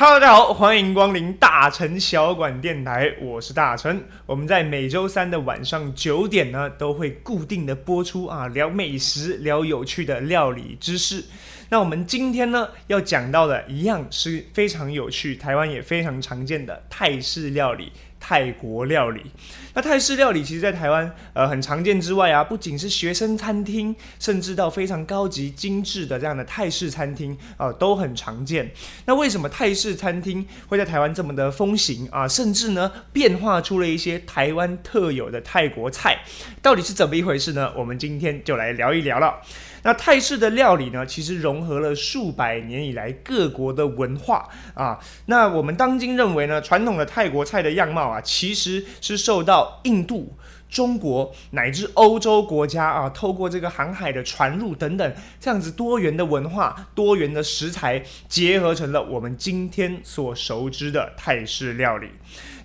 Hello，大家好，欢迎光临大成小馆电台，我是大成。我们在每周三的晚上九点呢，都会固定的播出啊，聊美食，聊有趣的料理知识。那我们今天呢要讲到的，一样是非常有趣，台湾也非常常见的泰式料理。泰国料理，那泰式料理其实，在台湾呃很常见之外啊，不仅是学生餐厅，甚至到非常高级精致的这样的泰式餐厅啊，都很常见。那为什么泰式餐厅会在台湾这么的风行啊？甚至呢，变化出了一些台湾特有的泰国菜，到底是怎么一回事呢？我们今天就来聊一聊了。那泰式的料理呢，其实融合了数百年以来各国的文化啊。那我们当今认为呢，传统的泰国菜的样貌啊，其实是受到印度、中国乃至欧洲国家啊，透过这个航海的传入等等，这样子多元的文化、多元的食材，结合成了我们今天所熟知的泰式料理。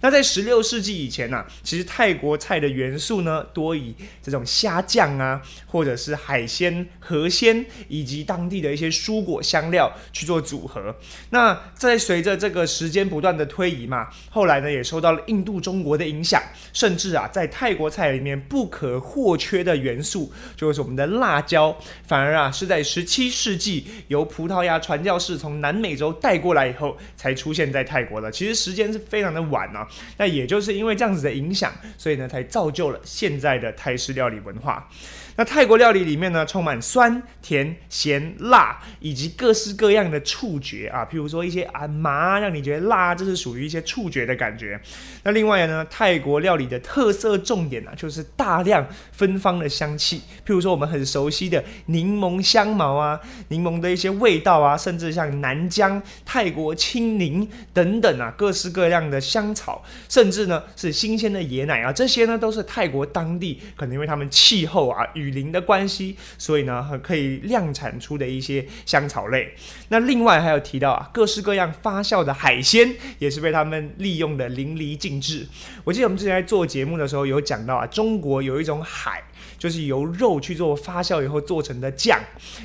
那在十六世纪以前呢，其实泰国菜的元素呢，多以这种虾酱啊，或者是海鲜、河鲜，以及当地的一些蔬果香料去做组合。那在随着这个时间不断的推移嘛，后来呢也受到了印度、中国的影响，甚至啊，在泰国菜里面不可或缺的元素就是我们的辣椒，反而啊是在十七世纪由葡萄牙传教士从南美洲带过来以后，才出现在泰国的。其实时间是非常的晚啊。那也就是因为这样子的影响，所以呢，才造就了现在的泰式料理文化。那泰国料理里面呢，充满酸、甜、咸、辣，以及各式各样的触觉啊，譬如说一些啊麻，让你觉得辣，这是属于一些触觉的感觉。那另外呢，泰国料理的特色重点呢，就是大量芬芳的香气，譬如说我们很熟悉的柠檬香茅啊，柠檬的一些味道啊，甚至像南姜、泰国青柠等等啊，各式各样的香草，甚至呢是新鲜的椰奶啊，这些呢都是泰国当地可能因为他们气候啊。雨林的关系，所以呢，可以量产出的一些香草类。那另外还有提到啊，各式各样发酵的海鲜，也是被他们利用的淋漓尽致。我记得我们之前在做节目的时候有讲到啊，中国有一种海。就是由肉去做发酵以后做成的酱，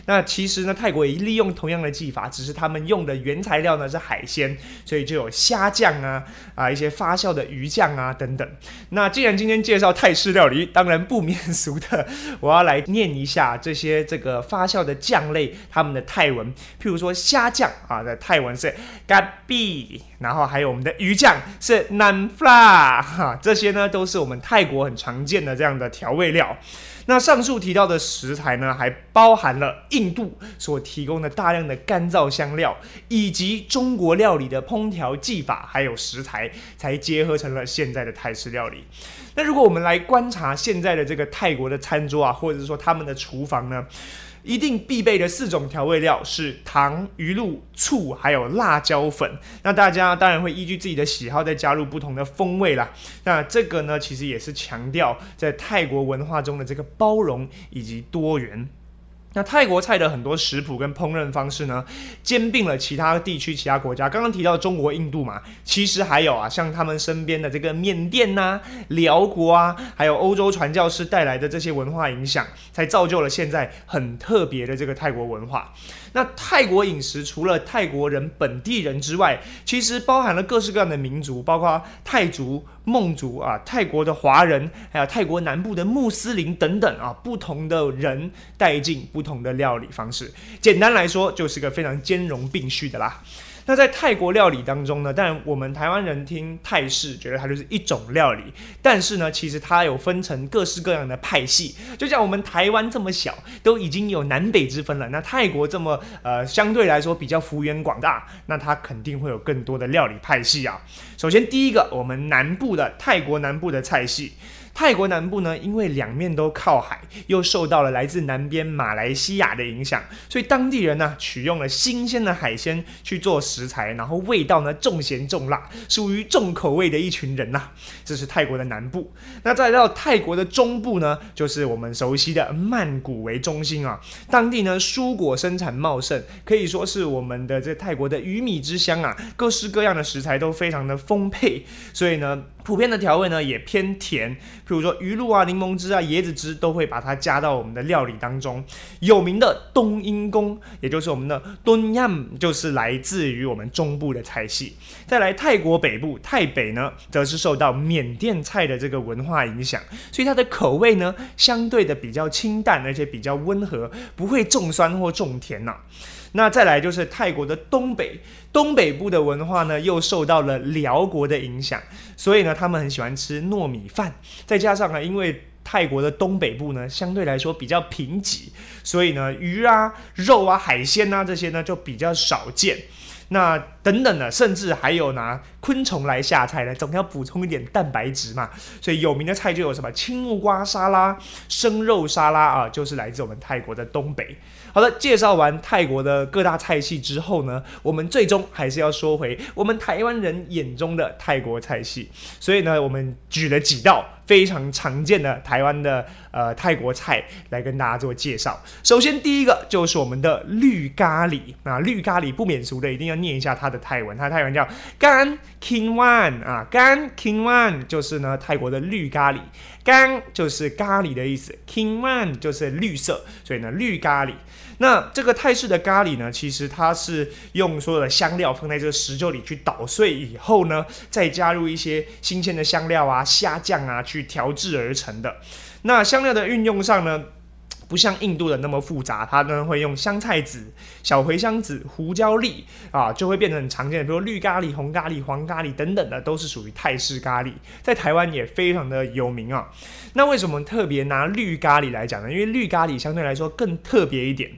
那其实呢，泰国也利用同样的技法，只是他们用的原材料呢是海鲜，所以就有虾酱啊啊一些发酵的鱼酱啊等等。那既然今天介绍泰式料理，当然不免俗的，我要来念一下这些这个发酵的酱类他们的泰文，譬如说虾酱啊的泰文是 gabi，然后还有我们的鱼酱是 nanfla，哈，这些呢都是我们泰国很常见的这样的调味料。那上述提到的食材呢，还包含了印度所提供的大量的干燥香料，以及中国料理的烹调技法，还有食材，才结合成了现在的泰式料理。那如果我们来观察现在的这个泰国的餐桌啊，或者是说他们的厨房呢？一定必备的四种调味料是糖、鱼露、醋，还有辣椒粉。那大家当然会依据自己的喜好再加入不同的风味啦。那这个呢，其实也是强调在泰国文化中的这个包容以及多元。那泰国菜的很多食谱跟烹饪方式呢，兼并了其他地区、其他国家。刚刚提到中国、印度嘛，其实还有啊，像他们身边的这个缅甸呐、辽国啊，还有欧洲传教士带来的这些文化影响，才造就了现在很特别的这个泰国文化。那泰国饮食除了泰国人本地人之外，其实包含了各式各样的民族，包括泰族、孟族啊，泰国的华人，还有泰国南部的穆斯林等等啊，不同的人带进不同的料理方式。简单来说，就是个非常兼容并蓄的啦。那在泰国料理当中呢，但我们台湾人听泰式觉得它就是一种料理，但是呢，其实它有分成各式各样的派系。就像我们台湾这么小，都已经有南北之分了。那泰国这么呃相对来说比较幅员广大，那它肯定会有更多的料理派系啊。首先第一个，我们南部的泰国南部的菜系。泰国南部呢，因为两面都靠海，又受到了来自南边马来西亚的影响，所以当地人呢取用了新鲜的海鲜去做食材，然后味道呢重咸重辣，属于重口味的一群人呐。这是泰国的南部。那再到泰国的中部呢，就是我们熟悉的曼谷为中心啊，当地呢蔬果生产茂盛，可以说是我们的这泰国的鱼米之乡啊，各式各样的食材都非常的丰沛，所以呢。普遍的调味呢也偏甜，譬如说鱼露啊、柠檬汁啊、椰子汁都会把它加到我们的料理当中。有名的冬阴功，也就是我们的冬阴，就是来自于我们中部的菜系。再来泰国北部，泰北呢，则是受到缅甸菜的这个文化影响，所以它的口味呢相对的比较清淡，而且比较温和，不会重酸或重甜呐。那再来就是泰国的东北，东北部的文化呢，又受到了辽国的影响，所以呢，他们很喜欢吃糯米饭。再加上呢，因为泰国的东北部呢，相对来说比较贫瘠，所以呢，鱼啊、肉啊、海鲜啊这些呢，就比较少见。那等等的，甚至还有拿昆虫来下菜的，总要补充一点蛋白质嘛。所以有名的菜就有什么青木瓜沙拉、生肉沙拉啊，就是来自我们泰国的东北。好了，介绍完泰国的各大菜系之后呢，我们最终还是要说回我们台湾人眼中的泰国菜系。所以呢，我们举了几道非常常见的台湾的呃泰国菜来跟大家做介绍。首先第一个就是我们的绿咖喱啊，绿咖喱不免俗的一定要念一下它的泰文，它的泰文叫干 king one 啊，干 king one 就是呢泰国的绿咖喱，干就是咖喱的意思，king one 就是绿色，所以呢绿咖喱。那这个泰式的咖喱呢，其实它是用所有的香料放在这个石臼里去捣碎以后呢，再加入一些新鲜的香料啊、虾酱啊去调制而成的。那香料的运用上呢？不像印度的那么复杂，它呢会用香菜籽、小茴香籽、胡椒粒啊，就会变成很常见的，比如绿咖喱、红咖喱、黄咖喱等等的，都是属于泰式咖喱，在台湾也非常的有名啊。那为什么特别拿绿咖喱来讲呢？因为绿咖喱相对来说更特别一点。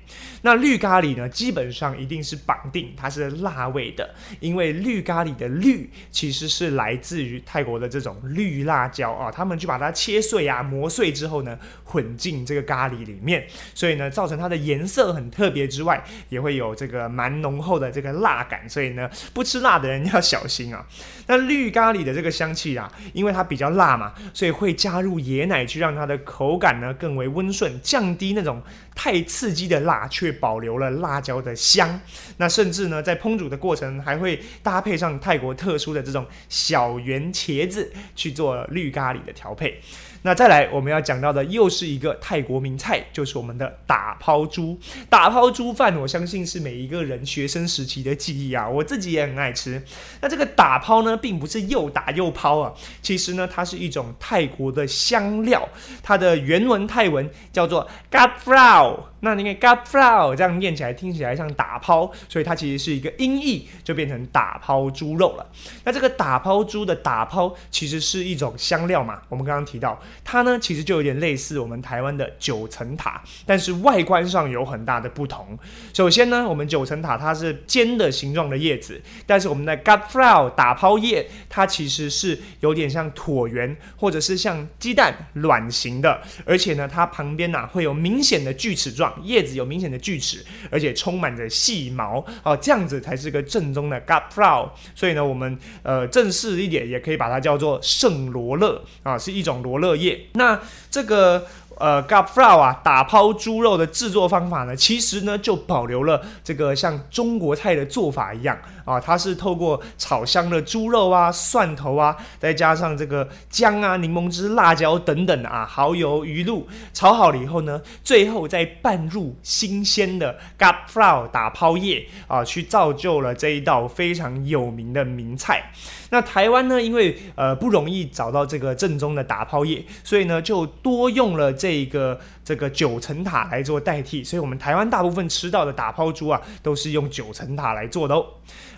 那绿咖喱呢，基本上一定是绑定它是辣味的，因为绿咖喱的绿其实是来自于泰国的这种绿辣椒啊，他们去把它切碎啊、磨碎之后呢，混进这个咖喱里。面，所以呢，造成它的颜色很特别之外，也会有这个蛮浓厚的这个辣感，所以呢，不吃辣的人要小心啊。那绿咖喱的这个香气啊，因为它比较辣嘛，所以会加入椰奶去让它的口感呢更为温顺，降低那种太刺激的辣，却保留了辣椒的香。那甚至呢，在烹煮的过程还会搭配上泰国特殊的这种小圆茄子去做绿咖喱的调配。那再来，我们要讲到的又是一个泰国名菜，就是我们的打抛猪。打抛猪饭，我相信是每一个人学生时期的记忆啊，我自己也很爱吃。那这个打抛呢，并不是又打又抛啊，其实呢，它是一种泰国的香料，它的原文泰文叫做 gat flow。那你看 gat flow 这样念起来，听起来像打抛，所以它其实是一个音译，就变成打抛猪肉了。那这个打抛猪的打抛，其实是一种香料嘛，我们刚刚提到。它呢，其实就有点类似我们台湾的九层塔，但是外观上有很大的不同。首先呢，我们九层塔它是尖的形状的叶子，但是我们的 gut flower 打抛叶，它其实是有点像椭圆或者是像鸡蛋卵形的，而且呢，它旁边呢会有明显的锯齿状，叶子有明显的锯齿，而且充满着细毛哦，这样子才是个正宗的 gut flower。所以呢，我们呃正式一点也可以把它叫做圣罗勒啊，是一种罗勒。那这个。呃 g a p f l o w 啊，打抛猪肉的制作方法呢，其实呢就保留了这个像中国菜的做法一样啊，它是透过炒香的猪肉啊、蒜头啊，再加上这个姜啊、柠檬汁、辣椒等等啊，蚝油、鱼露炒好了以后呢，最后再拌入新鲜的 g a p f l o w 打抛叶啊，去造就了这一道非常有名的名菜。那台湾呢，因为呃不容易找到这个正宗的打抛叶，所以呢就多用了这。这个这个九层塔来做代替，所以我们台湾大部分吃到的打抛猪啊，都是用九层塔来做的哦。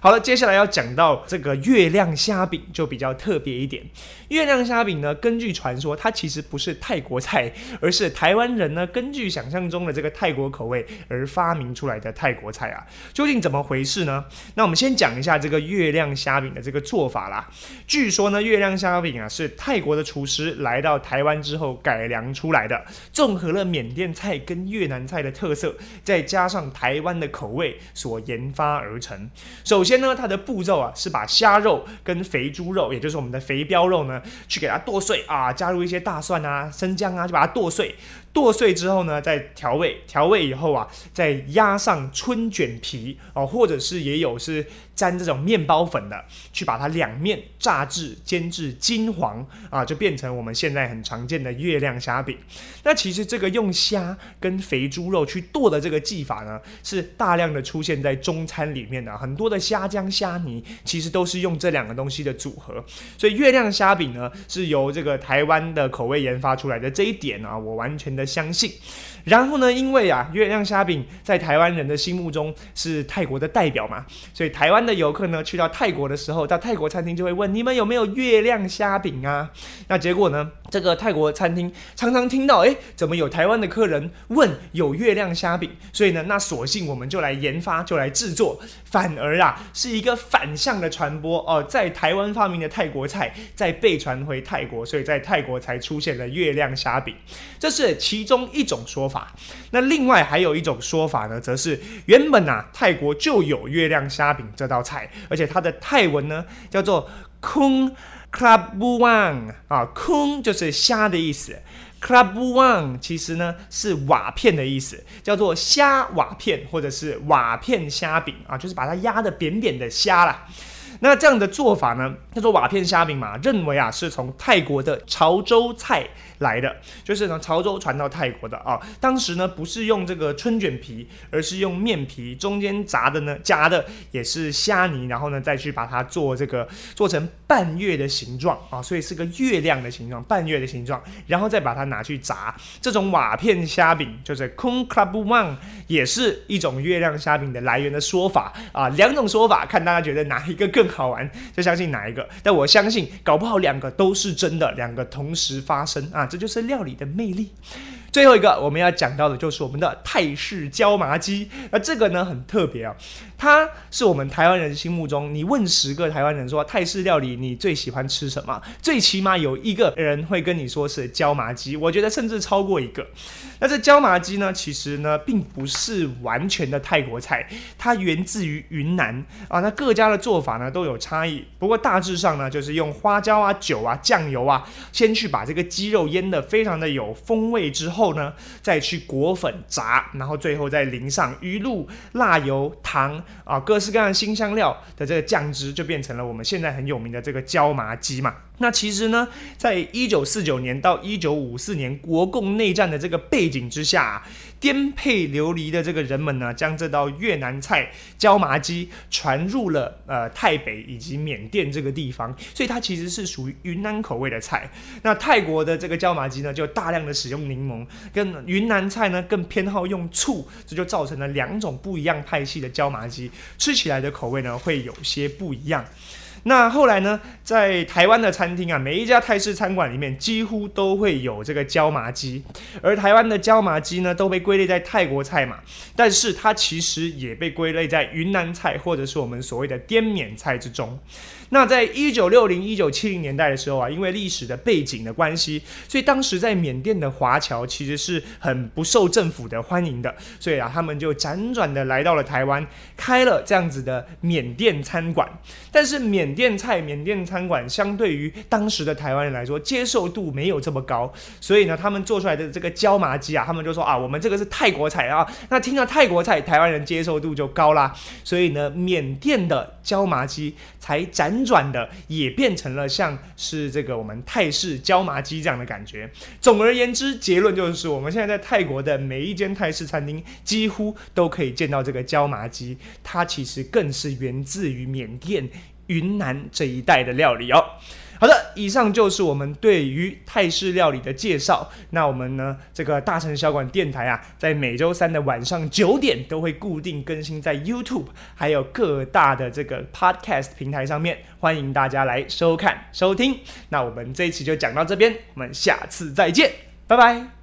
好了，接下来要讲到这个月亮虾饼，就比较特别一点。月亮虾饼呢，根据传说，它其实不是泰国菜，而是台湾人呢根据想象中的这个泰国口味而发明出来的泰国菜啊。究竟怎么回事呢？那我们先讲一下这个月亮虾饼的这个做法啦。据说呢，月亮虾饼啊是泰国的厨师来到台湾之后改良出来的，综合了缅甸菜跟越南菜的特色，再加上台湾的口味所研发而成。首先。先呢，它的步骤啊是把虾肉跟肥猪肉，也就是我们的肥膘肉呢，去给它剁碎啊，加入一些大蒜啊、生姜啊，就把它剁碎。剁碎之后呢，再调味，调味以后啊，再压上春卷皮哦，或者是也有是沾这种面包粉的，去把它两面炸至煎至金黄啊，就变成我们现在很常见的月亮虾饼。那其实这个用虾跟肥猪肉去剁的这个技法呢，是大量的出现在中餐里面的，很多的虾浆、虾泥其实都是用这两个东西的组合。所以月亮虾饼呢，是由这个台湾的口味研发出来的，这一点啊，我完全的相信。然后呢，因为啊，月亮虾饼在台湾人的心目中是泰国的代表嘛，所以台湾的游客呢，去到泰国的时候，到泰国餐厅就会问你们有没有月亮虾饼啊？那结果呢，这个泰国餐厅常常听到，哎，怎么有台湾的客人问有月亮虾饼？所以呢，那索性我们就来研发，就来制作，反而啊，是一个反向的传播哦，在台湾发明的泰国菜，再被传回泰国，所以在泰国才出现了月亮虾饼，这是其中一种说法。那另外还有一种说法呢，则是原本啊泰国就有月亮虾饼这道菜，而且它的泰文呢叫做 kung krabuang 啊，kung 就是虾的意思，krabuang 其实呢是瓦片的意思，叫做虾瓦片或者是瓦片虾饼啊，就是把它压的扁扁的虾啦。那这样的做法呢，叫做瓦片虾饼嘛，认为啊是从泰国的潮州菜来的，就是从潮州传到泰国的啊。当时呢不是用这个春卷皮，而是用面皮，中间炸的呢夹的也是虾泥，然后呢再去把它做这个做成半月的形状啊，所以是个月亮的形状，半月的形状，然后再把它拿去炸。这种瓦片虾饼就是 Kung k r a b u a n g 也是一种月亮虾饼的来源的说法啊。两种说法，看大家觉得哪一个更。考完就相信哪一个，但我相信搞不好两个都是真的，两个同时发生啊，这就是料理的魅力。最后一个我们要讲到的就是我们的泰式椒麻鸡，那这个呢很特别啊，它是我们台湾人心目中，你问十个台湾人说泰式料理你最喜欢吃什么，最起码有一个人会跟你说是椒麻鸡，我觉得甚至超过一个。那这椒麻鸡呢，其实呢并不是完全的泰国菜，它源自于云南啊，那各家的做法呢都有差异，不过大致上呢就是用花椒啊、酒啊、酱油啊，先去把这个鸡肉腌的非常的有风味之后。后呢，再去裹粉炸，然后最后再淋上鱼露、辣油、糖啊，各式各样的新香料的这个酱汁，就变成了我们现在很有名的这个椒麻鸡嘛。那其实呢，在一九四九年到一九五四年国共内战的这个背景之下，颠沛流离的这个人们呢，将这道越南菜椒麻鸡传入了呃泰北以及缅甸这个地方，所以它其实是属于云南口味的菜。那泰国的这个椒麻鸡呢，就大量的使用柠檬，跟云南菜呢更偏好用醋，这就造成了两种不一样派系的椒麻鸡，吃起来的口味呢会有些不一样。那后来呢，在台湾的餐厅啊，每一家泰式餐馆里面几乎都会有这个椒麻鸡，而台湾的椒麻鸡呢，都被归类在泰国菜嘛，但是它其实也被归类在云南菜或者是我们所谓的滇缅菜之中。那在一九六零一九七零年代的时候啊，因为历史的背景的关系，所以当时在缅甸的华侨其实是很不受政府的欢迎的，所以啊，他们就辗转的来到了台湾，开了这样子的缅甸餐馆。但是缅甸菜、缅甸餐馆相对于当时的台湾人来说，接受度没有这么高，所以呢，他们做出来的这个椒麻鸡啊，他们就说啊，我们这个是泰国菜啊。那听到泰国菜，台湾人接受度就高啦，所以呢，缅甸的椒麻鸡才辗。转的也变成了像是这个我们泰式椒麻鸡这样的感觉。总而言之，结论就是我们现在在泰国的每一间泰式餐厅几乎都可以见到这个椒麻鸡，它其实更是源自于缅甸、云南这一带的料理哦。好的，以上就是我们对于泰式料理的介绍。那我们呢，这个大城小馆电台啊，在每周三的晚上九点都会固定更新在 YouTube，还有各大的这个 Podcast 平台上面，欢迎大家来收看收听。那我们这一期就讲到这边，我们下次再见，拜拜。